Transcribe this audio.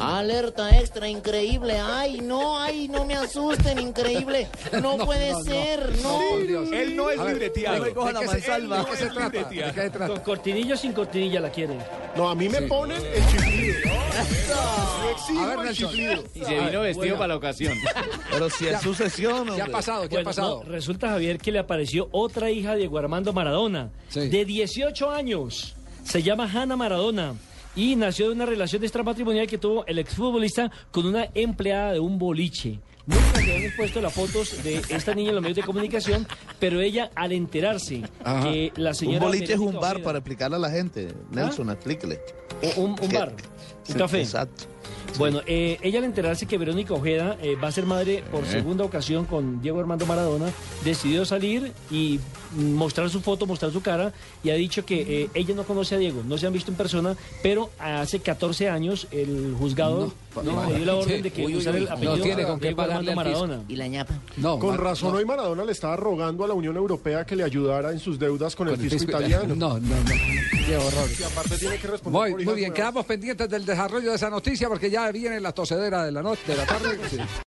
Alerta extra, increíble. Ay, no, ay, no me asusten, increíble. No, puede ser, no. Él no es libreteado. me coja la mansalva. ¿De qué se trata? ¿De qué se trata? Con cortinilla o sin cortinilla la quieren. No, a mí me ponen el chiflido. Yo A ver, el chiflido. Y se vino vestido bueno. para la ocasión. Pero si es sucesión, ¿Qué ha pasado? ¿Qué ha pasado? no, resulta, Javier, que le apareció otra hija de Diego Armando Maradona, Sí. de 18 años. Se llama Hanna Maradona. Y nació de una relación extramatrimonial que tuvo el exfutbolista con una empleada de un boliche. Nunca se habían expuesto las fotos de esta niña en los medios de comunicación, pero ella, al enterarse Ajá. que la Un señora. boliche es un bar Ojeda- para explicarle a la gente. Nelson, explíquele. Un, un bar, un café. Exacto. Bueno, eh, ella al enterarse que Verónica Ojeda eh, va a ser madre por segunda ocasión con Diego Armando Maradona, decidió salir y mostrar su foto, mostrar su cara y ha dicho que eh, ella no conoce a Diego, no se han visto en persona, pero hace 14 años el juzgado No, le dio la orden de que Uy, uy, usara el apellido No tiene con qué Diego Armando. Maradona. ¿Y la ñapa? No, Con razón no. hoy Maradona le estaba rogando a la Unión Europea que le ayudara en sus deudas con, el Con el fisco fisco- italiano. No, no, no. Qué horror. Y aparte tiene que responder Muy, por muy hijas bien, nuevas. quedamos pendientes del desarrollo de esa noticia porque ya viene la tosedera de la noche, de la tarde. Sí.